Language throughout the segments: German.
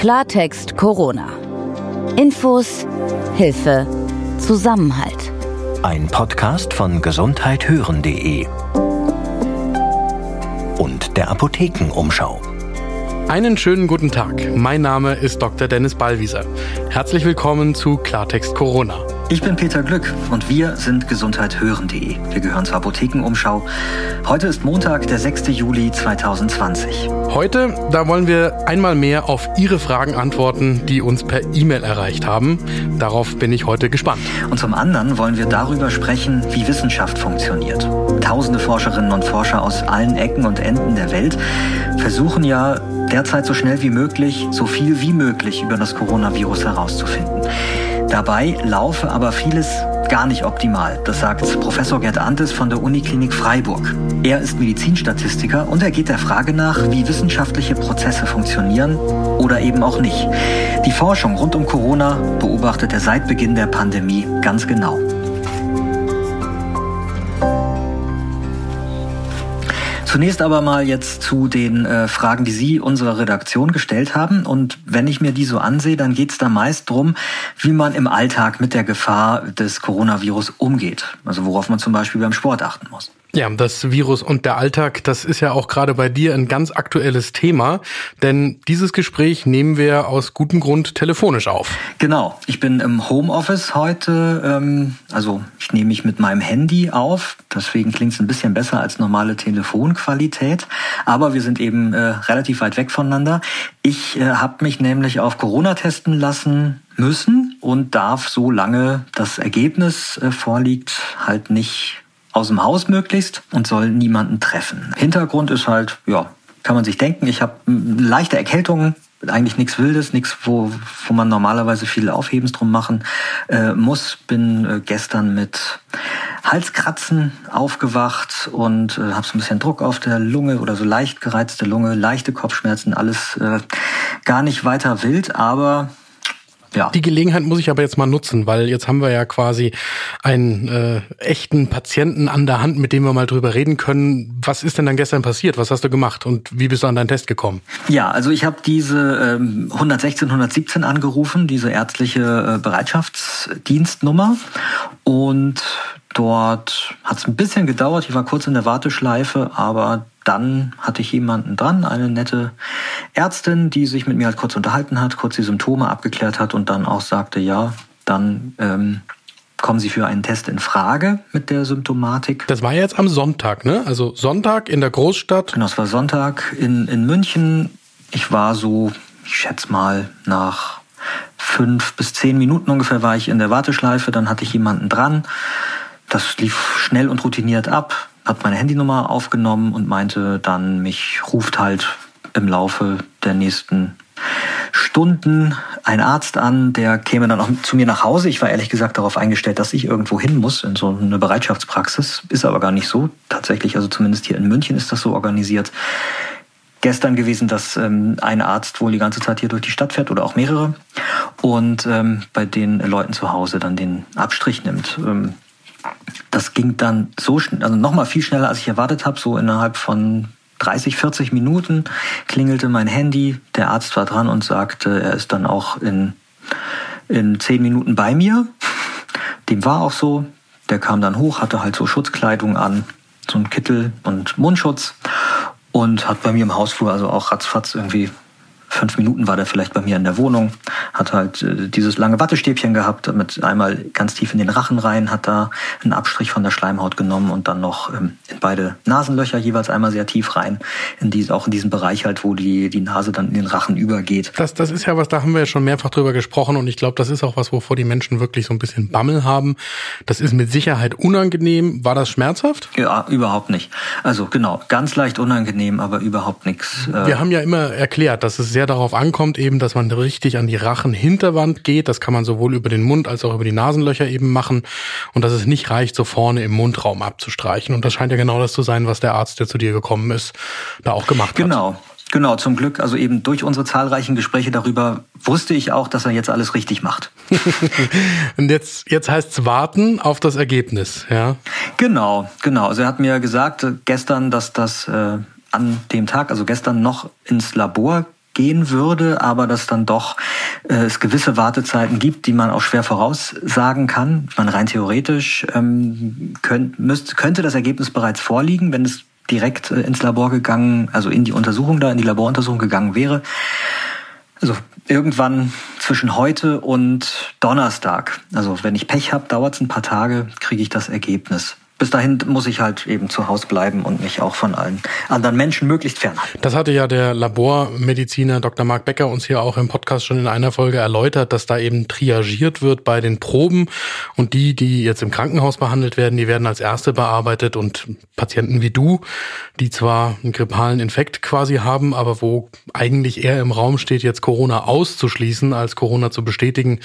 Klartext Corona. Infos, Hilfe, Zusammenhalt. Ein Podcast von gesundheithören.de und der Apothekenumschau. Einen schönen guten Tag. Mein Name ist Dr. Dennis Ballwieser. Herzlich willkommen zu Klartext Corona. Ich bin Peter Glück und wir sind gesundheithören.de. Wir gehören zur Apothekenumschau. Heute ist Montag, der 6. Juli 2020. Heute, da wollen wir einmal mehr auf Ihre Fragen antworten, die uns per E-Mail erreicht haben. Darauf bin ich heute gespannt. Und zum anderen wollen wir darüber sprechen, wie Wissenschaft funktioniert. Tausende Forscherinnen und Forscher aus allen Ecken und Enden der Welt versuchen ja derzeit so schnell wie möglich, so viel wie möglich über das Coronavirus herauszufinden. Dabei laufe aber vieles gar nicht optimal. Das sagt Professor Gerd Antes von der Uniklinik Freiburg. Er ist Medizinstatistiker und er geht der Frage nach, wie wissenschaftliche Prozesse funktionieren oder eben auch nicht. Die Forschung rund um Corona beobachtet er seit Beginn der Pandemie ganz genau. Zunächst aber mal jetzt zu den äh, Fragen, die Sie unserer Redaktion gestellt haben. Und wenn ich mir die so ansehe, dann geht es da meist drum, wie man im Alltag mit der Gefahr des Coronavirus umgeht. Also worauf man zum Beispiel beim Sport achten muss. Ja, das Virus und der Alltag, das ist ja auch gerade bei dir ein ganz aktuelles Thema, denn dieses Gespräch nehmen wir aus gutem Grund telefonisch auf. Genau, ich bin im Homeoffice heute, ähm, also ich nehme mich mit meinem Handy auf, deswegen klingt es ein bisschen besser als normale Telefonqualität, aber wir sind eben äh, relativ weit weg voneinander. Ich äh, habe mich nämlich auf Corona testen lassen müssen und darf so lange das Ergebnis äh, vorliegt halt nicht aus dem Haus möglichst und soll niemanden treffen. Hintergrund ist halt, ja, kann man sich denken, ich habe leichte Erkältungen, eigentlich nichts Wildes, nichts, wo, wo man normalerweise viel Aufhebens drum machen äh, muss. Bin äh, gestern mit Halskratzen aufgewacht und äh, habe so ein bisschen Druck auf der Lunge oder so leicht gereizte Lunge, leichte Kopfschmerzen, alles äh, gar nicht weiter wild, aber ja. Die Gelegenheit muss ich aber jetzt mal nutzen, weil jetzt haben wir ja quasi einen äh, echten Patienten an der Hand, mit dem wir mal drüber reden können. Was ist denn dann gestern passiert? Was hast du gemacht und wie bist du an deinen Test gekommen? Ja, also ich habe diese ähm, 116, 117 angerufen, diese ärztliche äh, Bereitschaftsdienstnummer und Dort hat es ein bisschen gedauert, ich war kurz in der Warteschleife, aber dann hatte ich jemanden dran, eine nette Ärztin, die sich mit mir halt kurz unterhalten hat, kurz die Symptome abgeklärt hat und dann auch sagte, ja, dann ähm, kommen Sie für einen Test in Frage mit der Symptomatik. Das war jetzt am Sonntag, ne? Also Sonntag in der Großstadt. Genau, es war Sonntag in, in München. Ich war so, ich schätze mal, nach fünf bis zehn Minuten ungefähr war ich in der Warteschleife, dann hatte ich jemanden dran. Das lief schnell und routiniert ab, hat meine Handynummer aufgenommen und meinte dann, mich ruft halt im Laufe der nächsten Stunden ein Arzt an, der käme dann auch zu mir nach Hause. Ich war ehrlich gesagt darauf eingestellt, dass ich irgendwo hin muss, in so eine Bereitschaftspraxis. Ist aber gar nicht so. Tatsächlich, also zumindest hier in München ist das so organisiert. Gestern gewesen, dass ähm, ein Arzt wohl die ganze Zeit hier durch die Stadt fährt oder auch mehrere und ähm, bei den Leuten zu Hause dann den Abstrich nimmt. Ähm, das ging dann so schnell, also nochmal viel schneller, als ich erwartet habe. So innerhalb von 30, 40 Minuten klingelte mein Handy. Der Arzt war dran und sagte, er ist dann auch in, in 10 Minuten bei mir. Dem war auch so. Der kam dann hoch, hatte halt so Schutzkleidung an, so ein Kittel und Mundschutz und hat bei mir im Hausflur also auch ratzfatz irgendwie fünf Minuten war der vielleicht bei mir in der Wohnung, hat halt äh, dieses lange Wattestäbchen gehabt, mit einmal ganz tief in den Rachen rein, hat da einen Abstrich von der Schleimhaut genommen und dann noch ähm, in beide Nasenlöcher jeweils einmal sehr tief rein, in dies, auch in diesem Bereich halt, wo die, die Nase dann in den Rachen übergeht. Das, das ist ja was, da haben wir ja schon mehrfach drüber gesprochen und ich glaube, das ist auch was, wovor die Menschen wirklich so ein bisschen Bammel haben. Das ist mit Sicherheit unangenehm. War das schmerzhaft? Ja, überhaupt nicht. Also genau, ganz leicht unangenehm, aber überhaupt nichts. Äh wir haben ja immer erklärt, dass es sehr darauf ankommt, eben, dass man richtig an die Rachenhinterwand geht. Das kann man sowohl über den Mund als auch über die Nasenlöcher eben machen. Und dass es nicht reicht, so vorne im Mundraum abzustreichen. Und das scheint ja genau das zu sein, was der Arzt, der zu dir gekommen ist, da auch gemacht genau. hat. Genau. Genau, zum Glück, also eben durch unsere zahlreichen Gespräche darüber wusste ich auch, dass er jetzt alles richtig macht. Und jetzt, jetzt heißt es warten auf das Ergebnis, ja? Genau, genau. Also er hat mir gesagt äh, gestern, dass das äh, an dem Tag, also gestern noch ins Labor gehen würde, aber dass dann doch äh, es gewisse Wartezeiten gibt, die man auch schwer voraussagen kann. Man rein theoretisch ähm, könnt, müsst, könnte das Ergebnis bereits vorliegen, wenn es direkt äh, ins Labor gegangen, also in die Untersuchung da, in die Laboruntersuchung gegangen wäre. Also irgendwann zwischen heute und Donnerstag. Also wenn ich Pech habe, dauert es ein paar Tage, kriege ich das Ergebnis bis dahin muss ich halt eben zu Hause bleiben und mich auch von allen anderen Menschen möglichst fernhalten. Das hatte ja der Labormediziner Dr. Marc Becker uns hier auch im Podcast schon in einer Folge erläutert, dass da eben triagiert wird bei den Proben und die, die jetzt im Krankenhaus behandelt werden, die werden als erste bearbeitet und Patienten wie du, die zwar einen grippalen Infekt quasi haben, aber wo eigentlich eher im Raum steht, jetzt Corona auszuschließen, als Corona zu bestätigen,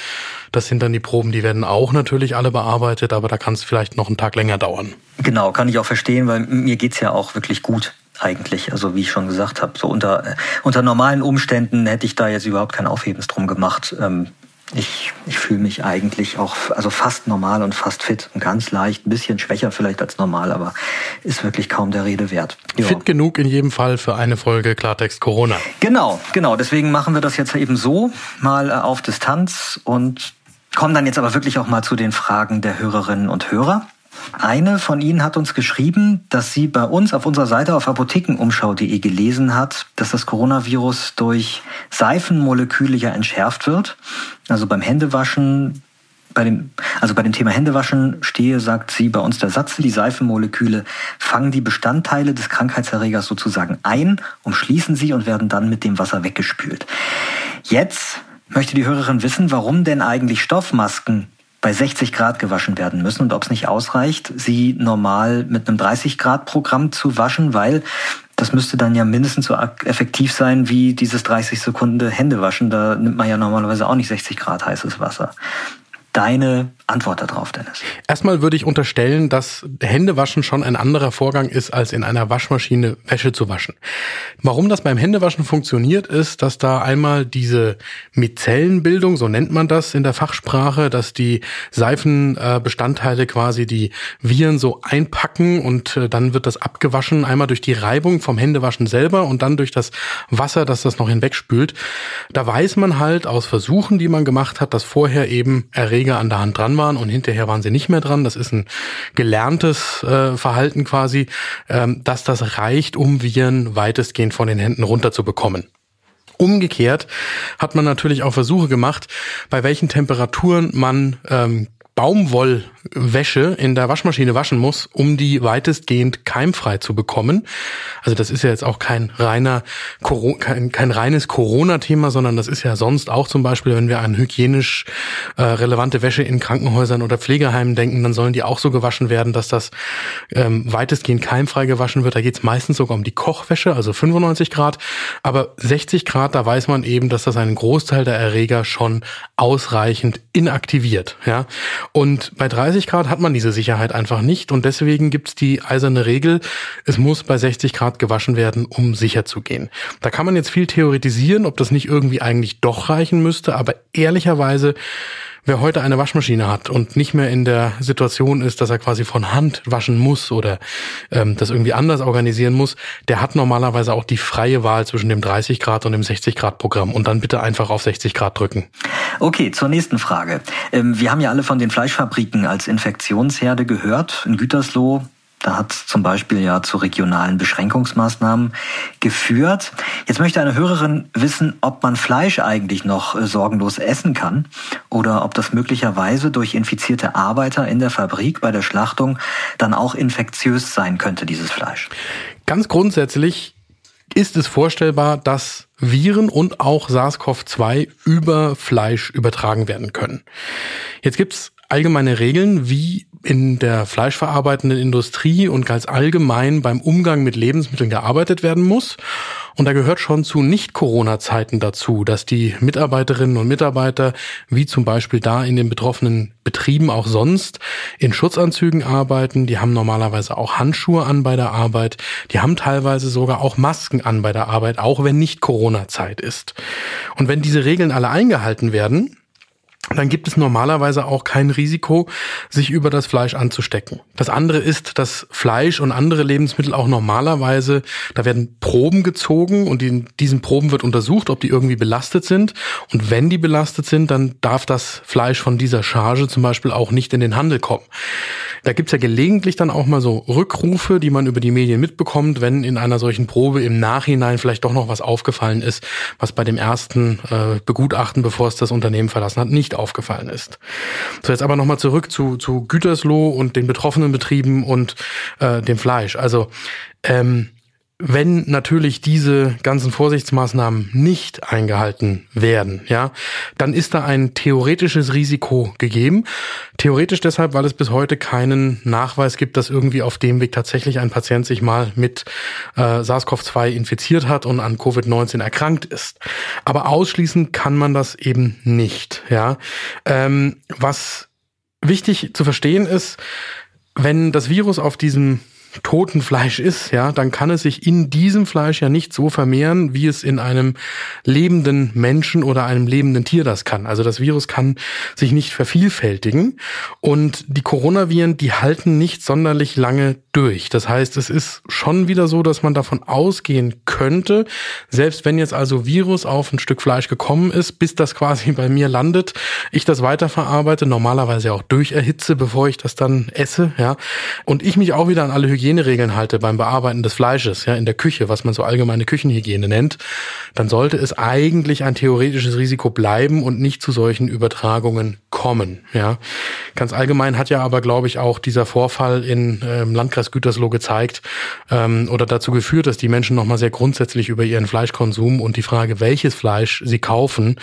das sind dann die Proben, die werden auch natürlich alle bearbeitet, aber da kann es vielleicht noch einen Tag länger dauern. Genau, kann ich auch verstehen, weil mir geht's ja auch wirklich gut eigentlich. Also wie ich schon gesagt habe, so unter, unter normalen Umständen hätte ich da jetzt überhaupt kein Aufhebens drum gemacht. Ähm, ich, ich fühle mich eigentlich auch also fast normal und fast fit und ganz leicht, ein bisschen schwächer vielleicht als normal, aber ist wirklich kaum der Rede wert. Ja. Fit genug in jedem Fall für eine Folge Klartext Corona. Genau, genau. Deswegen machen wir das jetzt eben so mal äh, auf Distanz und kommen dann jetzt aber wirklich auch mal zu den Fragen der Hörerinnen und Hörer. Eine von Ihnen hat uns geschrieben, dass sie bei uns auf unserer Seite auf apothekenumschau.de gelesen hat, dass das Coronavirus durch Seifenmoleküle ja entschärft wird. Also beim Händewaschen, bei dem, also bei dem Thema Händewaschen stehe, sagt sie bei uns der Satz, die Seifenmoleküle fangen die Bestandteile des Krankheitserregers sozusagen ein, umschließen sie und werden dann mit dem Wasser weggespült. Jetzt möchte die Hörerin wissen, warum denn eigentlich Stoffmasken bei 60 Grad gewaschen werden müssen und ob es nicht ausreicht, sie normal mit einem 30 Grad Programm zu waschen, weil das müsste dann ja mindestens so effektiv sein wie dieses 30 Sekunden Händewaschen. Da nimmt man ja normalerweise auch nicht 60 Grad heißes Wasser deine Antwort darauf, Dennis? Erstmal würde ich unterstellen, dass Händewaschen schon ein anderer Vorgang ist, als in einer Waschmaschine Wäsche zu waschen. Warum das beim Händewaschen funktioniert, ist, dass da einmal diese Mizellenbildung, so nennt man das in der Fachsprache, dass die Seifenbestandteile quasi die Viren so einpacken und äh, dann wird das abgewaschen, einmal durch die Reibung vom Händewaschen selber und dann durch das Wasser, das das noch hinwegspült. Da weiß man halt aus Versuchen, die man gemacht hat, dass vorher eben Erreger Erreger an der Hand dran waren und hinterher waren sie nicht mehr dran. Das ist ein gelerntes äh, Verhalten quasi, ähm, dass das reicht, um Viren weitestgehend von den Händen runterzubekommen. Umgekehrt hat man natürlich auch Versuche gemacht, bei welchen Temperaturen man ähm, Baumwollwäsche in der Waschmaschine waschen muss, um die weitestgehend keimfrei zu bekommen. Also das ist ja jetzt auch kein reiner kein, kein reines Corona-Thema, sondern das ist ja sonst auch zum Beispiel, wenn wir an hygienisch äh, relevante Wäsche in Krankenhäusern oder Pflegeheimen denken, dann sollen die auch so gewaschen werden, dass das ähm, weitestgehend keimfrei gewaschen wird. Da geht es meistens sogar um die Kochwäsche, also 95 Grad. Aber 60 Grad, da weiß man eben, dass das einen Großteil der Erreger schon ausreichend inaktiviert. Ja. Und bei 30 Grad hat man diese Sicherheit einfach nicht und deswegen gibt's die eiserne Regel, es muss bei 60 Grad gewaschen werden, um sicher zu gehen. Da kann man jetzt viel theoretisieren, ob das nicht irgendwie eigentlich doch reichen müsste, aber ehrlicherweise Wer heute eine Waschmaschine hat und nicht mehr in der Situation ist, dass er quasi von Hand waschen muss oder ähm, das irgendwie anders organisieren muss, der hat normalerweise auch die freie Wahl zwischen dem 30 Grad und dem 60 Grad Programm und dann bitte einfach auf 60 Grad drücken. Okay, zur nächsten Frage. Ähm, wir haben ja alle von den Fleischfabriken als Infektionsherde gehört. In Gütersloh da hat zum Beispiel ja zu regionalen Beschränkungsmaßnahmen geführt. Jetzt möchte eine Hörerin wissen, ob man Fleisch eigentlich noch äh, sorgenlos essen kann oder ob das möglicherweise durch infizierte Arbeiter in der Fabrik bei der Schlachtung dann auch infektiös sein könnte, dieses Fleisch. Ganz grundsätzlich ist es vorstellbar, dass Viren und auch SARS-CoV-2 über Fleisch übertragen werden können. Jetzt gibt's allgemeine Regeln, wie in der fleischverarbeitenden Industrie und ganz allgemein beim Umgang mit Lebensmitteln gearbeitet werden muss. Und da gehört schon zu Nicht-Corona-Zeiten dazu, dass die Mitarbeiterinnen und Mitarbeiter, wie zum Beispiel da in den betroffenen Betrieben auch sonst, in Schutzanzügen arbeiten. Die haben normalerweise auch Handschuhe an bei der Arbeit. Die haben teilweise sogar auch Masken an bei der Arbeit, auch wenn nicht Corona-Zeit ist. Und wenn diese Regeln alle eingehalten werden, dann gibt es normalerweise auch kein Risiko, sich über das Fleisch anzustecken. Das andere ist, dass Fleisch und andere Lebensmittel auch normalerweise, da werden Proben gezogen und in diesen Proben wird untersucht, ob die irgendwie belastet sind. Und wenn die belastet sind, dann darf das Fleisch von dieser Charge zum Beispiel auch nicht in den Handel kommen. Da gibt's ja gelegentlich dann auch mal so Rückrufe, die man über die Medien mitbekommt, wenn in einer solchen Probe im Nachhinein vielleicht doch noch was aufgefallen ist, was bei dem ersten äh, Begutachten, bevor es das Unternehmen verlassen hat, nicht aufgefallen ist. So, jetzt aber nochmal zurück zu, zu Gütersloh und den betroffenen Betrieben und äh, dem Fleisch. Also ähm, wenn natürlich diese ganzen Vorsichtsmaßnahmen nicht eingehalten werden, ja, dann ist da ein theoretisches Risiko gegeben. Theoretisch deshalb, weil es bis heute keinen Nachweis gibt, dass irgendwie auf dem Weg tatsächlich ein Patient sich mal mit äh, SARS-CoV-2 infiziert hat und an Covid-19 erkrankt ist. Aber ausschließen kann man das eben nicht, ja. Ähm, was wichtig zu verstehen ist, wenn das Virus auf diesem toten Fleisch ist, ja, dann kann es sich in diesem Fleisch ja nicht so vermehren, wie es in einem lebenden Menschen oder einem lebenden Tier das kann. Also das Virus kann sich nicht vervielfältigen und die Coronaviren, die halten nicht sonderlich lange durch. Das heißt, es ist schon wieder so, dass man davon ausgehen könnte, selbst wenn jetzt also Virus auf ein Stück Fleisch gekommen ist, bis das quasi bei mir landet, ich das weiterverarbeite, normalerweise auch durcherhitze, bevor ich das dann esse, ja, und ich mich auch wieder an alle Hygiene Hygieneregeln halte beim Bearbeiten des Fleisches, ja, in der Küche, was man so allgemeine Küchenhygiene nennt, dann sollte es eigentlich ein theoretisches Risiko bleiben und nicht zu solchen Übertragungen kommen, ja. Ganz allgemein hat ja aber, glaube ich, auch dieser Vorfall in ähm, Landkreis Gütersloh gezeigt ähm, oder dazu geführt, dass die Menschen nochmal sehr grundsätzlich über ihren Fleischkonsum und die Frage, welches Fleisch sie kaufen,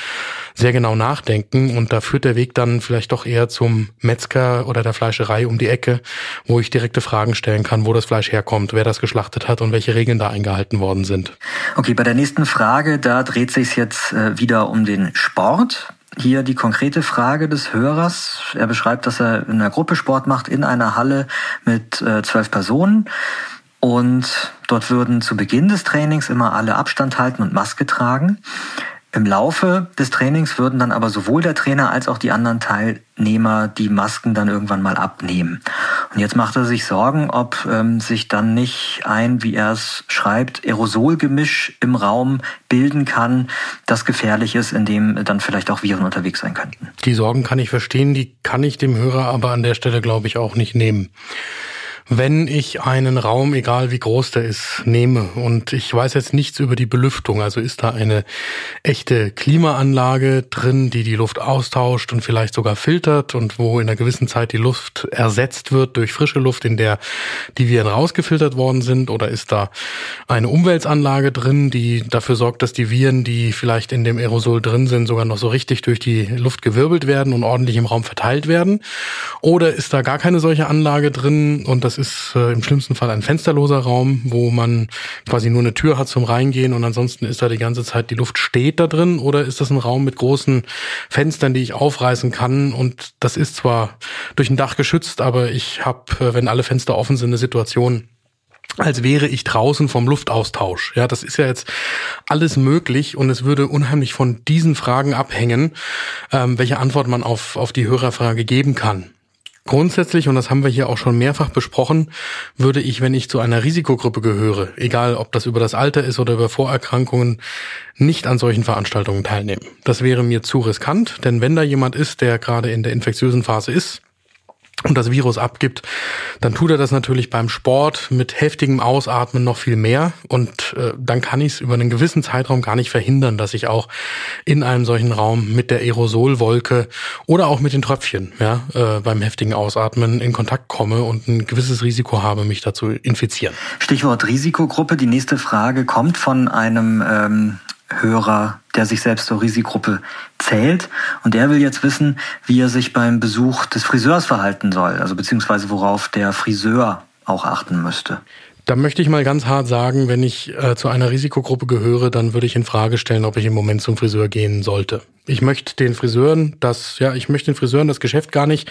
sehr genau nachdenken. Und da führt der Weg dann vielleicht doch eher zum Metzger oder der Fleischerei um die Ecke, wo ich direkte Fragen stellen kann, wo das Fleisch herkommt, wer das geschlachtet hat und welche Regeln da eingehalten worden sind. Okay, bei der nächsten Frage, da dreht sich jetzt äh, wieder um den Sport. Hier die konkrete Frage des Hörers. Er beschreibt, dass er in einer Gruppe Sport macht, in einer Halle mit äh, zwölf Personen. Und dort würden zu Beginn des Trainings immer alle Abstand halten und Maske tragen. Im Laufe des Trainings würden dann aber sowohl der Trainer als auch die anderen Teilnehmer die Masken dann irgendwann mal abnehmen. Und jetzt macht er sich Sorgen, ob ähm, sich dann nicht ein, wie er es schreibt, Aerosolgemisch im Raum bilden kann, das gefährlich ist, in dem dann vielleicht auch Viren unterwegs sein könnten. Die Sorgen kann ich verstehen, die kann ich dem Hörer aber an der Stelle, glaube ich, auch nicht nehmen wenn ich einen Raum, egal wie groß der ist, nehme und ich weiß jetzt nichts über die Belüftung, also ist da eine echte Klimaanlage drin, die die Luft austauscht und vielleicht sogar filtert und wo in einer gewissen Zeit die Luft ersetzt wird durch frische Luft, in der die Viren rausgefiltert worden sind, oder ist da eine Umweltanlage drin, die dafür sorgt, dass die Viren, die vielleicht in dem Aerosol drin sind, sogar noch so richtig durch die Luft gewirbelt werden und ordentlich im Raum verteilt werden? Oder ist da gar keine solche Anlage drin und das das ist äh, im schlimmsten Fall ein fensterloser Raum, wo man quasi nur eine Tür hat zum Reingehen und ansonsten ist da die ganze Zeit die Luft steht da drin oder ist das ein Raum mit großen Fenstern, die ich aufreißen kann und das ist zwar durch ein Dach geschützt, aber ich habe, äh, wenn alle Fenster offen sind, eine Situation, als wäre ich draußen vom Luftaustausch. Ja, das ist ja jetzt alles möglich und es würde unheimlich von diesen Fragen abhängen, ähm, welche Antwort man auf, auf die Hörerfrage geben kann. Grundsätzlich, und das haben wir hier auch schon mehrfach besprochen, würde ich, wenn ich zu einer Risikogruppe gehöre, egal ob das über das Alter ist oder über Vorerkrankungen, nicht an solchen Veranstaltungen teilnehmen. Das wäre mir zu riskant, denn wenn da jemand ist, der gerade in der infektiösen Phase ist, und das Virus abgibt, dann tut er das natürlich beim Sport mit heftigem Ausatmen noch viel mehr und äh, dann kann ich es über einen gewissen Zeitraum gar nicht verhindern, dass ich auch in einem solchen Raum mit der Aerosolwolke oder auch mit den Tröpfchen ja, äh, beim heftigen Ausatmen in Kontakt komme und ein gewisses Risiko habe, mich dazu infizieren. Stichwort Risikogruppe. Die nächste Frage kommt von einem ähm, Hörer, der sich selbst zur Risikogruppe zählt. Und der will jetzt wissen, wie er sich beim Besuch des Friseurs verhalten soll, also beziehungsweise worauf der Friseur auch achten müsste. Da möchte ich mal ganz hart sagen, wenn ich äh, zu einer Risikogruppe gehöre, dann würde ich in Frage stellen, ob ich im Moment zum Friseur gehen sollte. Ich möchte den Friseuren das, ja, ich möchte den Friseuren das Geschäft gar nicht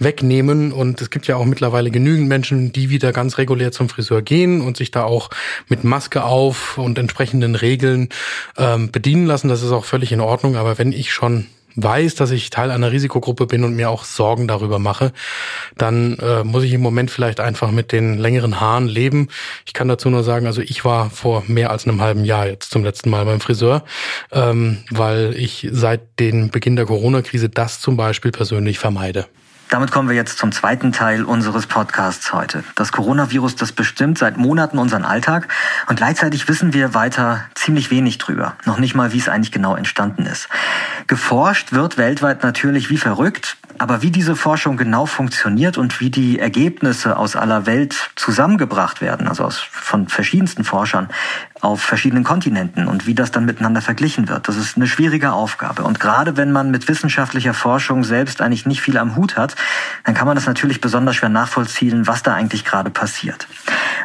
wegnehmen und es gibt ja auch mittlerweile genügend Menschen, die wieder ganz regulär zum Friseur gehen und sich da auch mit Maske auf und entsprechenden Regeln ähm, bedienen lassen. Das ist auch völlig in Ordnung. Aber wenn ich schon weiß, dass ich Teil einer Risikogruppe bin und mir auch Sorgen darüber mache, dann äh, muss ich im Moment vielleicht einfach mit den längeren Haaren leben. Ich kann dazu nur sagen, also ich war vor mehr als einem halben Jahr jetzt zum letzten Mal beim Friseur, ähm, weil ich seit dem Beginn der Corona-Krise das zum Beispiel persönlich vermeide. Damit kommen wir jetzt zum zweiten Teil unseres Podcasts heute. Das Coronavirus, das bestimmt seit Monaten unseren Alltag und gleichzeitig wissen wir weiter ziemlich wenig drüber. Noch nicht mal, wie es eigentlich genau entstanden ist. Geforscht wird weltweit natürlich wie verrückt, aber wie diese Forschung genau funktioniert und wie die Ergebnisse aus aller Welt zusammengebracht werden, also aus, von verschiedensten Forschern auf verschiedenen Kontinenten und wie das dann miteinander verglichen wird, das ist eine schwierige Aufgabe. Und gerade wenn man mit wissenschaftlicher Forschung selbst eigentlich nicht viel am Hut hat, dann kann man das natürlich besonders schwer nachvollziehen, was da eigentlich gerade passiert.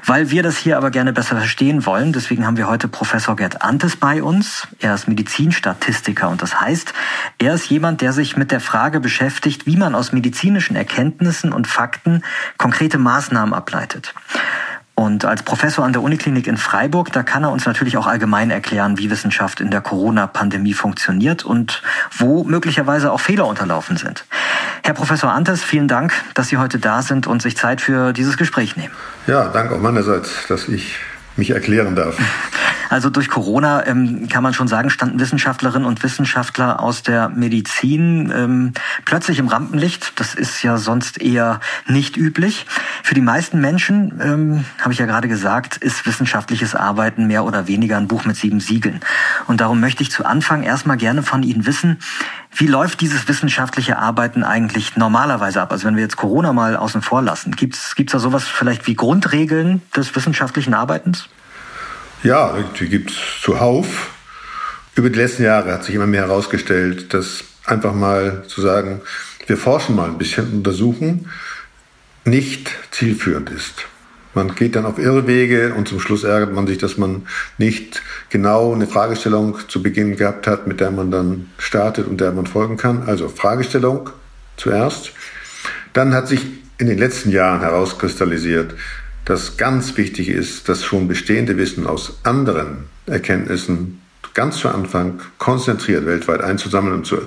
Weil wir das hier aber gerne besser verstehen wollen, deswegen haben wir heute Professor Gerd Antes bei uns. Er ist Medizinstatistiker und das heißt, er ist jemand, der sich mit der Frage beschäftigt, wie man aus medizinischen Erkenntnissen und Fakten konkrete Maßnahmen ableitet. Und als Professor an der Uniklinik in Freiburg, da kann er uns natürlich auch allgemein erklären, wie Wissenschaft in der Corona-Pandemie funktioniert und wo möglicherweise auch Fehler unterlaufen sind. Herr Professor Antes, vielen Dank, dass Sie heute da sind und sich Zeit für dieses Gespräch nehmen. Ja, danke auch meinerseits, dass ich mich erklären darf. Also durch Corona ähm, kann man schon sagen, standen Wissenschaftlerinnen und Wissenschaftler aus der Medizin ähm, plötzlich im Rampenlicht. Das ist ja sonst eher nicht üblich. Für die meisten Menschen, ähm, habe ich ja gerade gesagt, ist wissenschaftliches Arbeiten mehr oder weniger ein Buch mit sieben Siegeln. Und darum möchte ich zu Anfang erstmal gerne von Ihnen wissen, wie läuft dieses wissenschaftliche Arbeiten eigentlich normalerweise ab? Also wenn wir jetzt Corona mal außen vor lassen, gibt es da sowas vielleicht wie Grundregeln des wissenschaftlichen Arbeitens? Ja, die gibt es zuhauf. Über die letzten Jahre hat sich immer mehr herausgestellt, dass einfach mal zu sagen, wir forschen mal ein bisschen, untersuchen, nicht zielführend ist. Man geht dann auf Irrwege und zum Schluss ärgert man sich, dass man nicht genau eine Fragestellung zu Beginn gehabt hat, mit der man dann startet und der man folgen kann. Also Fragestellung zuerst. Dann hat sich in den letzten Jahren herauskristallisiert, dass ganz wichtig ist, das schon bestehende Wissen aus anderen Erkenntnissen ganz zu Anfang konzentriert weltweit einzusammeln und zu,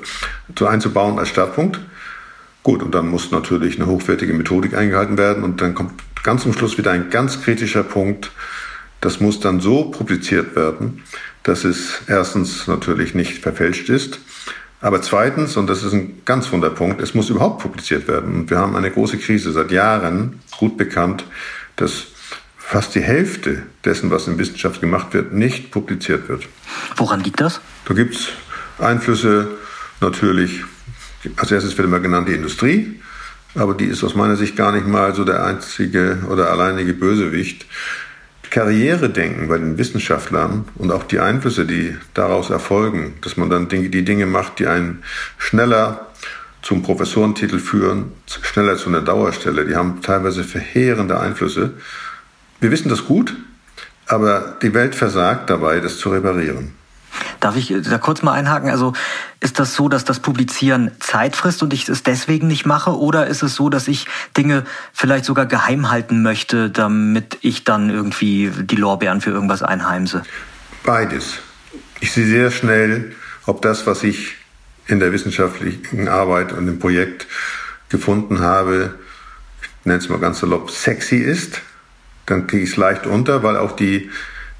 zu einzubauen als Startpunkt. Gut, und dann muss natürlich eine hochwertige Methodik eingehalten werden und dann kommt ganz zum Schluss wieder ein ganz kritischer Punkt. Das muss dann so publiziert werden, dass es erstens natürlich nicht verfälscht ist, aber zweitens, und das ist ein ganz wunder Punkt, es muss überhaupt publiziert werden. Und wir haben eine große Krise seit Jahren, gut bekannt, dass fast die Hälfte dessen, was in Wissenschaft gemacht wird, nicht publiziert wird. Woran liegt das? Da gibt es Einflüsse natürlich, als erstes wird immer genannt die Industrie, aber die ist aus meiner Sicht gar nicht mal so der einzige oder alleinige Bösewicht. Karrieredenken bei den Wissenschaftlern und auch die Einflüsse, die daraus erfolgen, dass man dann die Dinge macht, die einen schneller zum Professorentitel führen, schneller zu einer Dauerstelle. Die haben teilweise verheerende Einflüsse. Wir wissen das gut, aber die Welt versagt dabei, das zu reparieren. Darf ich da kurz mal einhaken? Also ist das so, dass das Publizieren Zeit frisst und ich es deswegen nicht mache? Oder ist es so, dass ich Dinge vielleicht sogar geheim halten möchte, damit ich dann irgendwie die Lorbeeren für irgendwas einheimse? Beides. Ich sehe sehr schnell, ob das, was ich in der wissenschaftlichen Arbeit und im Projekt gefunden habe, ich nenne es mal ganz salopp, sexy ist, dann kriege ich es leicht unter, weil auch die,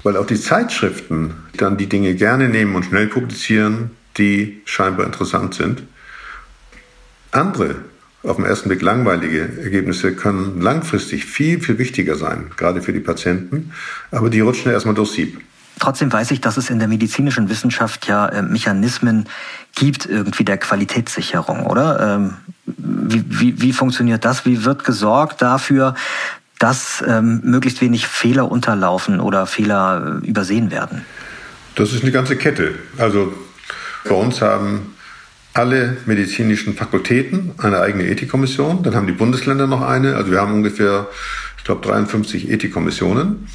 weil auch die Zeitschriften dann die Dinge gerne nehmen und schnell publizieren, die scheinbar interessant sind. Andere, auf den ersten Blick langweilige Ergebnisse können langfristig viel, viel wichtiger sein, gerade für die Patienten, aber die rutschen erstmal durchs Sieb. Trotzdem weiß ich, dass es in der medizinischen Wissenschaft ja äh, Mechanismen gibt, irgendwie der Qualitätssicherung, oder? Ähm, wie, wie, wie funktioniert das? Wie wird gesorgt dafür, dass ähm, möglichst wenig Fehler unterlaufen oder Fehler äh, übersehen werden? Das ist eine ganze Kette. Also bei uns haben alle medizinischen Fakultäten eine eigene Ethikkommission. Dann haben die Bundesländer noch eine. Also wir haben ungefähr, ich glaube, 53 Ethikkommissionen.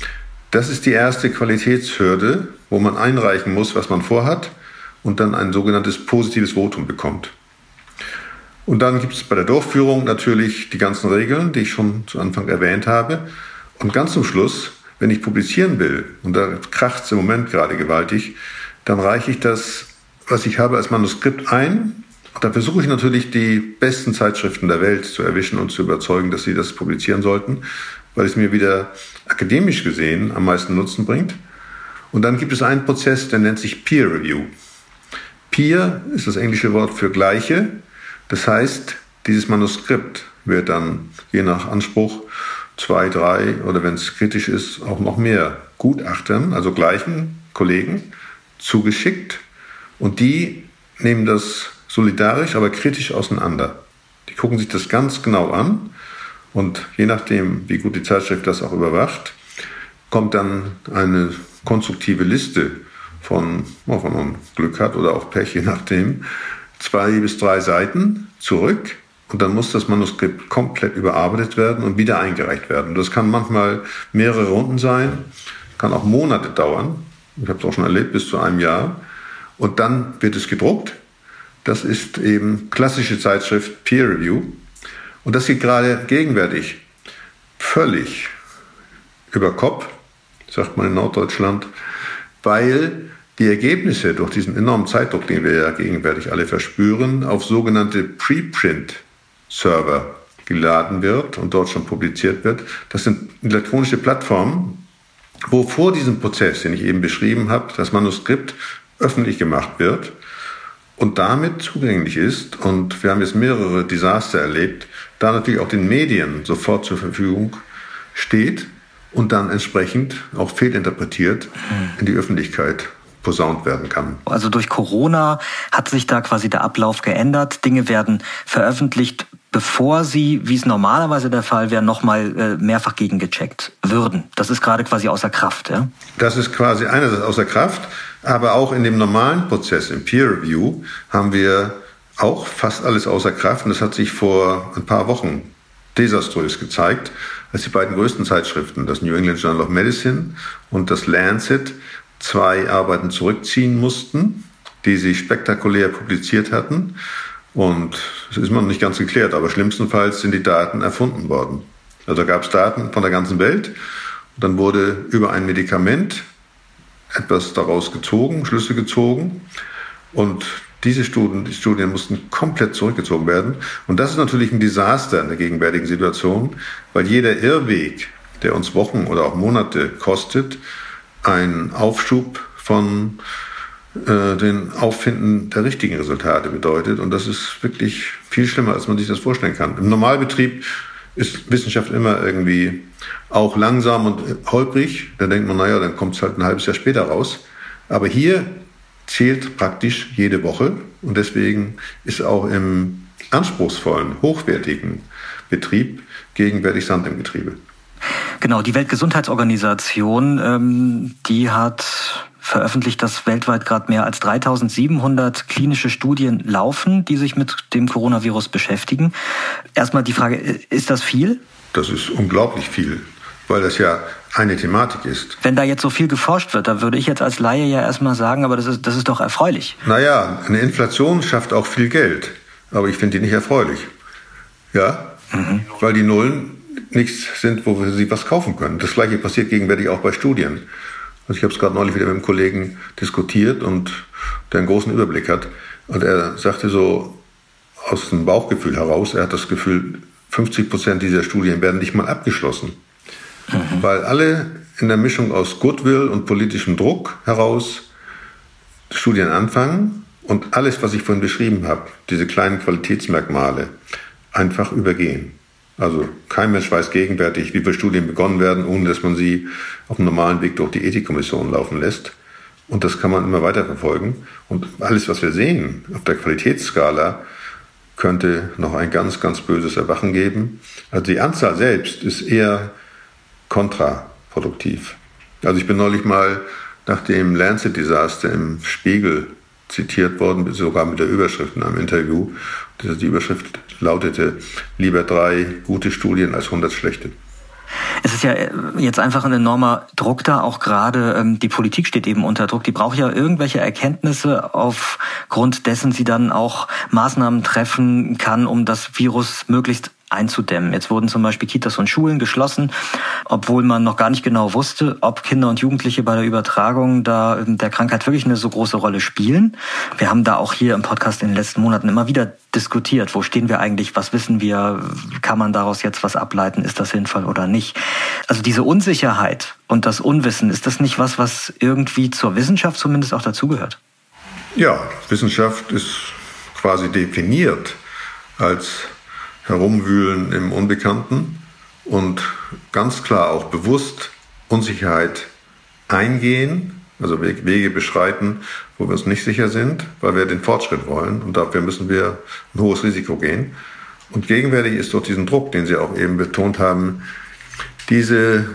Das ist die erste Qualitätshürde, wo man einreichen muss, was man vorhat und dann ein sogenanntes positives Votum bekommt. Und dann gibt es bei der Durchführung natürlich die ganzen Regeln, die ich schon zu Anfang erwähnt habe. Und ganz zum Schluss, wenn ich publizieren will, und da kracht es im Moment gerade gewaltig, dann reiche ich das, was ich habe, als Manuskript ein Da versuche ich natürlich, die besten Zeitschriften der Welt zu erwischen und zu überzeugen, dass sie das publizieren sollten, weil es mir wieder akademisch gesehen am meisten Nutzen bringt. Und dann gibt es einen Prozess, der nennt sich Peer Review. Peer ist das englische Wort für Gleiche. Das heißt, dieses Manuskript wird dann je nach Anspruch zwei, drei oder wenn es kritisch ist, auch noch mehr Gutachtern, also gleichen Kollegen, zugeschickt. Und die nehmen das solidarisch, aber kritisch auseinander. Die gucken sich das ganz genau an und je nachdem, wie gut die Zeitschrift das auch überwacht, kommt dann eine konstruktive Liste von, oh, wenn man Glück hat oder auch Pech, je nachdem, zwei bis drei Seiten zurück und dann muss das Manuskript komplett überarbeitet werden und wieder eingereicht werden. Das kann manchmal mehrere Runden sein, kann auch Monate dauern. Ich habe es auch schon erlebt, bis zu einem Jahr. Und dann wird es gedruckt. Das ist eben klassische Zeitschrift Peer Review. Und das geht gerade gegenwärtig völlig über Kopf, sagt man in Norddeutschland, weil die Ergebnisse durch diesen enormen Zeitdruck, den wir ja gegenwärtig alle verspüren, auf sogenannte Preprint-Server geladen wird und dort schon publiziert wird. Das sind elektronische Plattformen, wo vor diesem Prozess, den ich eben beschrieben habe, das Manuskript öffentlich gemacht wird und damit zugänglich ist. Und wir haben jetzt mehrere Desaster erlebt, da natürlich auch den Medien sofort zur Verfügung steht und dann entsprechend auch fehlinterpretiert in die Öffentlichkeit posaunt werden kann. Also durch Corona hat sich da quasi der Ablauf geändert. Dinge werden veröffentlicht, bevor sie, wie es normalerweise der Fall wäre, nochmal äh, mehrfach gegengecheckt würden. Das ist gerade quasi außer Kraft. Ja? Das ist quasi einerseits außer Kraft, aber auch in dem normalen Prozess, im Peer Review, haben wir auch fast alles außer Kraft. Und das hat sich vor ein paar Wochen desaströs gezeigt, als die beiden größten Zeitschriften, das New England Journal of Medicine und das Lancet, zwei Arbeiten zurückziehen mussten, die sie spektakulär publiziert hatten. Und es ist noch nicht ganz geklärt, aber schlimmstenfalls sind die Daten erfunden worden. Also gab es Daten von der ganzen Welt. Und dann wurde über ein Medikament etwas daraus gezogen, Schlüsse gezogen. Und diese Studien, die Studien mussten komplett zurückgezogen werden. Und das ist natürlich ein Desaster in der gegenwärtigen Situation, weil jeder Irrweg, der uns Wochen oder auch Monate kostet, ein Aufschub von äh, den Auffinden der richtigen Resultate bedeutet. Und das ist wirklich viel schlimmer, als man sich das vorstellen kann. Im Normalbetrieb ist Wissenschaft immer irgendwie auch langsam und holprig. Da denkt man, naja, dann kommt es halt ein halbes Jahr später raus. Aber hier zählt praktisch jede Woche und deswegen ist auch im anspruchsvollen, hochwertigen Betrieb gegenwärtig Sand im Getriebe. Genau, die Weltgesundheitsorganisation, ähm, die hat veröffentlicht, dass weltweit gerade mehr als 3700 klinische Studien laufen, die sich mit dem Coronavirus beschäftigen. Erstmal die Frage, ist das viel? Das ist unglaublich viel, weil das ja eine Thematik ist. Wenn da jetzt so viel geforscht wird, da würde ich jetzt als Laie ja erstmal sagen, aber das ist, das ist doch erfreulich. Naja, eine Inflation schafft auch viel Geld, aber ich finde die nicht erfreulich. Ja, mhm. weil die Nullen nichts sind, wo sie was kaufen können. Das gleiche passiert gegenwärtig auch bei Studien. Also ich habe es gerade neulich wieder mit einem Kollegen diskutiert und der einen großen Überblick hat. Und er sagte so aus dem Bauchgefühl heraus, er hat das Gefühl, 50 Prozent dieser Studien werden nicht mal abgeschlossen. Mhm. Weil alle in der Mischung aus Goodwill und politischem Druck heraus Studien anfangen und alles, was ich vorhin beschrieben habe, diese kleinen Qualitätsmerkmale, einfach übergehen. Also kein Mensch weiß gegenwärtig, wie viele Studien begonnen werden, ohne dass man sie auf einem normalen Weg durch die Ethikkommission laufen lässt. Und das kann man immer weiter verfolgen. Und alles, was wir sehen auf der Qualitätsskala, könnte noch ein ganz, ganz böses Erwachen geben. Also die Anzahl selbst ist eher kontraproduktiv. Also ich bin neulich mal nach dem Lancet-Desaster im Spiegel zitiert worden, sogar mit der Überschrift in einem Interview. Die Überschrift lautete, lieber drei gute Studien als 100 schlechte. Es ist ja äh, jetzt einfach ein enormer Druck da, auch gerade ähm, die Politik steht eben unter Druck. Die braucht ja irgendwelche Erkenntnisse, aufgrund dessen sie dann auch Maßnahmen treffen kann, um das Virus möglichst einzudämmen. Jetzt wurden zum Beispiel Kitas und Schulen geschlossen, obwohl man noch gar nicht genau wusste, ob Kinder und Jugendliche bei der Übertragung da ähm, der Krankheit wirklich eine so große Rolle spielen. Wir haben da auch hier im Podcast in den letzten Monaten immer wieder diskutiert. Wo stehen wir eigentlich? Was wissen wir? Kann man daraus jetzt was ableiten? Ist das sinnvoll oder nicht? Also diese Unsicherheit und das Unwissen, ist das nicht was, was irgendwie zur Wissenschaft zumindest auch dazugehört? Ja, Wissenschaft ist quasi definiert als Herumwühlen im Unbekannten und ganz klar auch bewusst Unsicherheit eingehen, also Wege beschreiten, wo wir uns nicht sicher sind, weil wir den Fortschritt wollen und dafür müssen wir ein hohes Risiko gehen. Und gegenwärtig ist durch diesen Druck, den Sie auch eben betont haben, diese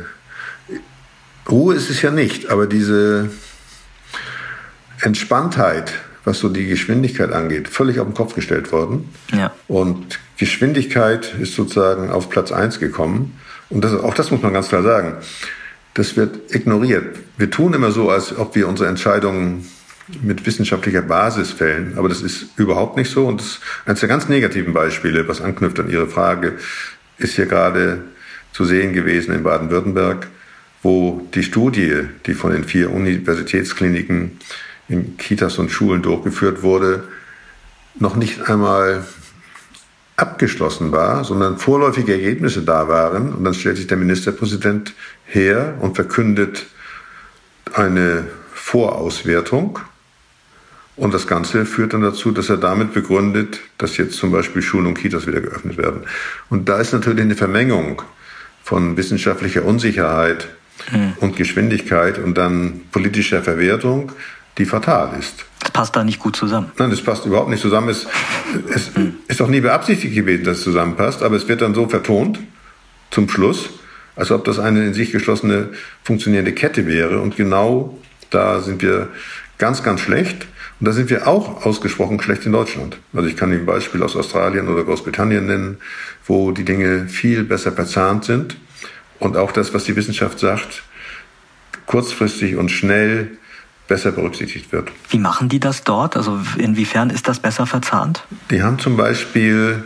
Ruhe ist es ja nicht, aber diese Entspanntheit, was so die Geschwindigkeit angeht, völlig auf den Kopf gestellt worden. Ja. Und Geschwindigkeit ist sozusagen auf Platz eins gekommen. Und das, auch das muss man ganz klar sagen. Das wird ignoriert. Wir tun immer so, als ob wir unsere Entscheidungen mit wissenschaftlicher Basis fällen. Aber das ist überhaupt nicht so. Und das ist eines der ganz negativen Beispiele, was anknüpft an Ihre Frage, ist hier gerade zu sehen gewesen in Baden-Württemberg, wo die Studie, die von den vier Universitätskliniken in Kitas und Schulen durchgeführt wurde, noch nicht einmal abgeschlossen war, sondern vorläufige Ergebnisse da waren. Und dann stellt sich der Ministerpräsident her und verkündet eine Vorauswertung. Und das Ganze führt dann dazu, dass er damit begründet, dass jetzt zum Beispiel Schulen und Kitas wieder geöffnet werden. Und da ist natürlich eine Vermengung von wissenschaftlicher Unsicherheit mhm. und Geschwindigkeit und dann politischer Verwertung die fatal ist. Das passt da nicht gut zusammen. Nein, das passt überhaupt nicht zusammen. Es, es mhm. ist auch nie beabsichtigt gewesen, dass es zusammenpasst, aber es wird dann so vertont zum Schluss, als ob das eine in sich geschlossene funktionierende Kette wäre. Und genau da sind wir ganz, ganz schlecht. Und da sind wir auch ausgesprochen schlecht in Deutschland. Also ich kann Ihnen ein Beispiel aus Australien oder Großbritannien nennen, wo die Dinge viel besser verzahnt sind. Und auch das, was die Wissenschaft sagt, kurzfristig und schnell besser berücksichtigt wird. Wie machen die das dort? Also inwiefern ist das besser verzahnt? Die haben zum Beispiel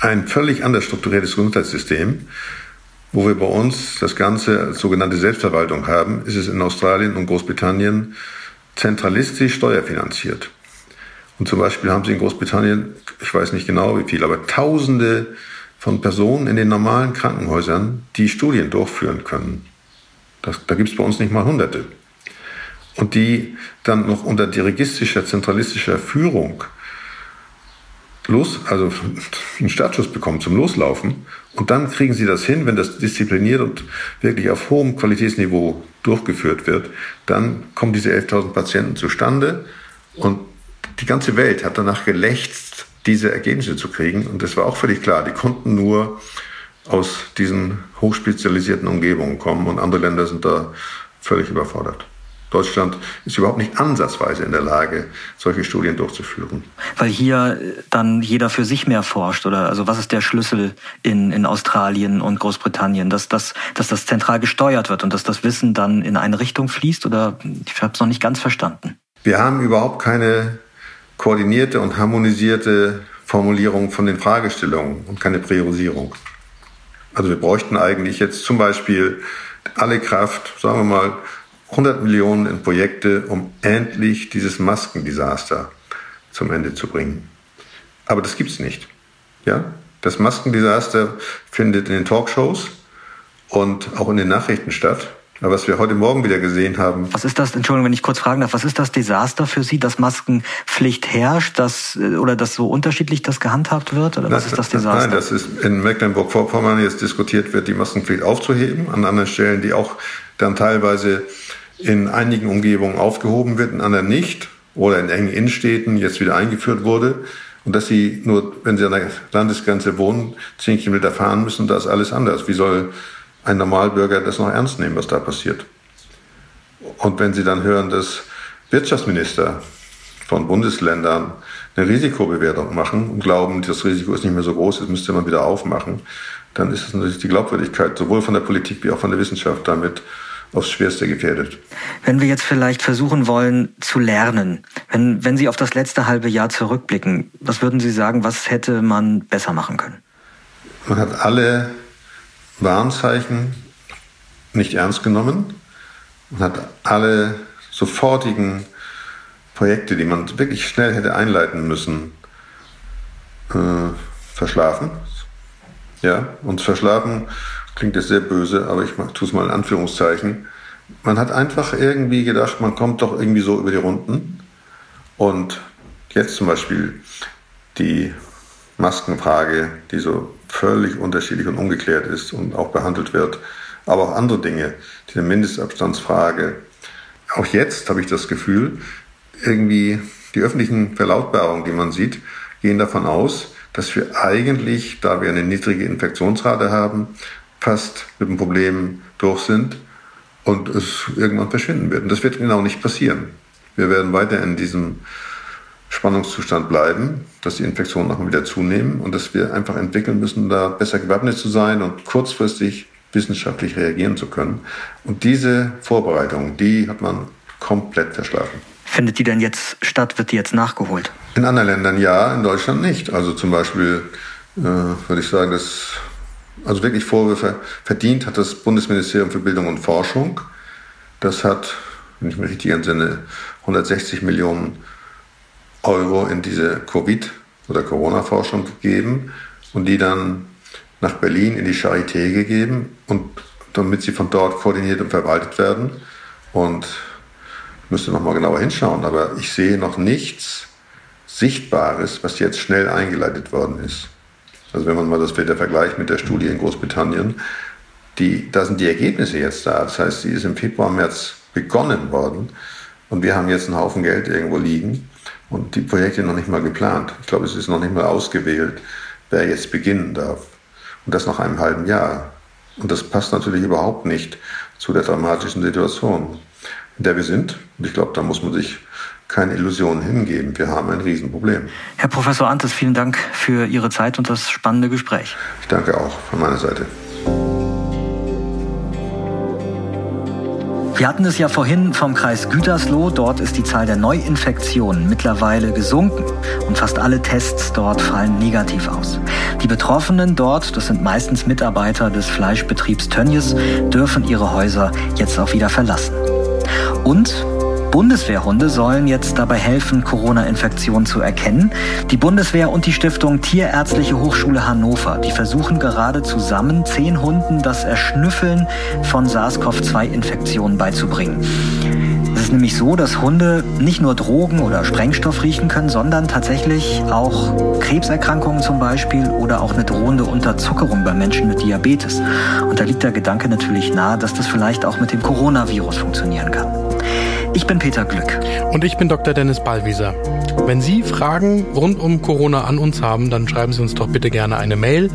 ein völlig anders strukturiertes Gesundheitssystem. Wo wir bei uns das Ganze als sogenannte Selbstverwaltung haben, ist es in Australien und Großbritannien zentralistisch steuerfinanziert. Und zum Beispiel haben sie in Großbritannien, ich weiß nicht genau wie viel, aber Tausende von Personen in den normalen Krankenhäusern, die Studien durchführen können. Das, da gibt es bei uns nicht mal Hunderte und die dann noch unter dirigistischer, zentralistischer Führung los, also einen Startschuss bekommen zum Loslaufen. Und dann kriegen sie das hin, wenn das diszipliniert und wirklich auf hohem Qualitätsniveau durchgeführt wird, dann kommen diese 11.000 Patienten zustande und die ganze Welt hat danach gelächzt, diese Ergebnisse zu kriegen. Und das war auch völlig klar. Die konnten nur aus diesen hochspezialisierten Umgebungen kommen und andere Länder sind da völlig überfordert. Deutschland ist überhaupt nicht ansatzweise in der Lage, solche Studien durchzuführen. Weil hier dann jeder für sich mehr forscht, oder? Also was ist der Schlüssel in, in Australien und Großbritannien, dass das, dass das zentral gesteuert wird und dass das Wissen dann in eine Richtung fließt? Oder ich habe es noch nicht ganz verstanden. Wir haben überhaupt keine koordinierte und harmonisierte Formulierung von den Fragestellungen und keine Priorisierung. Also wir bräuchten eigentlich jetzt zum Beispiel alle Kraft, sagen wir mal, 100 Millionen in Projekte, um endlich dieses Maskendesaster zum Ende zu bringen. Aber das gibt's nicht. Ja? Das Maskendesaster findet in den Talkshows und auch in den Nachrichten statt. Aber was wir heute Morgen wieder gesehen haben. Was ist das, Entschuldigung, wenn ich kurz fragen darf, was ist das Desaster für Sie, dass Maskenpflicht herrscht, dass, oder dass so unterschiedlich das gehandhabt wird? Oder was ist das Desaster? Nein, das ist in Mecklenburg-Vorpommern jetzt diskutiert wird, die Maskenpflicht aufzuheben. An anderen Stellen, die auch dann teilweise in einigen Umgebungen aufgehoben wird, in anderen nicht oder in engen Innenstädten jetzt wieder eingeführt wurde und dass sie nur, wenn sie an der Landesgrenze wohnen, zehn Kilometer fahren müssen, da ist alles anders. Wie soll ein Normalbürger das noch ernst nehmen, was da passiert? Und wenn sie dann hören, dass Wirtschaftsminister von Bundesländern eine Risikobewertung machen und glauben, das Risiko ist nicht mehr so groß, jetzt müsste man wieder aufmachen, dann ist es natürlich die Glaubwürdigkeit sowohl von der Politik wie auch von der Wissenschaft damit aufs Schwerste gefährdet. Wenn wir jetzt vielleicht versuchen wollen zu lernen, wenn, wenn Sie auf das letzte halbe Jahr zurückblicken, was würden Sie sagen, was hätte man besser machen können? Man hat alle Warnzeichen nicht ernst genommen. Man hat alle sofortigen Projekte, die man wirklich schnell hätte einleiten müssen, äh, verschlafen. Ja, und verschlafen klingt jetzt sehr böse, aber ich tue es mal in Anführungszeichen. Man hat einfach irgendwie gedacht, man kommt doch irgendwie so über die Runden. Und jetzt zum Beispiel die Maskenfrage, die so völlig unterschiedlich und ungeklärt ist und auch behandelt wird, aber auch andere Dinge, die Mindestabstandsfrage. Auch jetzt habe ich das Gefühl, irgendwie die öffentlichen Verlautbarungen, die man sieht, gehen davon aus, dass wir eigentlich, da wir eine niedrige Infektionsrate haben, fast mit dem Problem durch sind und es irgendwann verschwinden wird. Und das wird genau nicht passieren. Wir werden weiter in diesem Spannungszustand bleiben, dass die Infektionen nochmal wieder zunehmen und dass wir einfach entwickeln müssen, da besser gewappnet zu sein und kurzfristig wissenschaftlich reagieren zu können. Und diese Vorbereitung, die hat man komplett verschlafen. Findet die denn jetzt statt? Wird die jetzt nachgeholt? In anderen Ländern ja, in Deutschland nicht. Also zum Beispiel äh, würde ich sagen, dass also wirklich Vorwürfe verdient hat das Bundesministerium für Bildung und Forschung. Das hat, wenn ich mich richtig entsinne, 160 Millionen Euro in diese Covid- oder Corona-Forschung gegeben und die dann nach Berlin in die Charité gegeben und damit sie von dort koordiniert und verwaltet werden. Und ich müsste noch mal genauer hinschauen, aber ich sehe noch nichts Sichtbares, was jetzt schnell eingeleitet worden ist. Also wenn man mal das wieder vergleicht mit der Studie in Großbritannien, die, da sind die Ergebnisse jetzt da. Das heißt, sie ist im Februar, März begonnen worden und wir haben jetzt einen Haufen Geld irgendwo liegen und die Projekte noch nicht mal geplant. Ich glaube, es ist noch nicht mal ausgewählt, wer jetzt beginnen darf. Und das nach einem halben Jahr. Und das passt natürlich überhaupt nicht zu der dramatischen Situation, in der wir sind. Und ich glaube, da muss man sich keine Illusionen hingeben. Wir haben ein Riesenproblem. Herr Professor Antes, vielen Dank für Ihre Zeit und das spannende Gespräch. Ich danke auch von meiner Seite. Wir hatten es ja vorhin vom Kreis Gütersloh. Dort ist die Zahl der Neuinfektionen mittlerweile gesunken und fast alle Tests dort fallen negativ aus. Die Betroffenen dort, das sind meistens Mitarbeiter des Fleischbetriebs Tönnies, dürfen ihre Häuser jetzt auch wieder verlassen. Und Bundeswehrhunde sollen jetzt dabei helfen, Corona-Infektionen zu erkennen. Die Bundeswehr und die Stiftung Tierärztliche Hochschule Hannover, die versuchen gerade zusammen zehn Hunden das Erschnüffeln von SARS-CoV-2-Infektionen beizubringen. Es ist nämlich so, dass Hunde nicht nur Drogen oder Sprengstoff riechen können, sondern tatsächlich auch Krebserkrankungen zum Beispiel oder auch eine drohende Unterzuckerung bei Menschen mit Diabetes. Und da liegt der Gedanke natürlich nahe, dass das vielleicht auch mit dem Coronavirus funktionieren kann. Ich bin Peter Glück. Und ich bin Dr. Dennis Ballwieser. Wenn Sie Fragen rund um Corona an uns haben, dann schreiben Sie uns doch bitte gerne eine Mail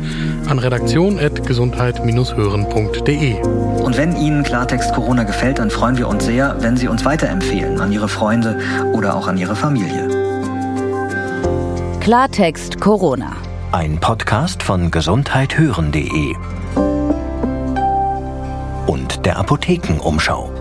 an redaktion.gesundheit-hören.de. Und wenn Ihnen Klartext Corona gefällt, dann freuen wir uns sehr, wenn Sie uns weiterempfehlen an Ihre Freunde oder auch an Ihre Familie. Klartext Corona. Ein Podcast von gesundheithören.de und der Apothekenumschau.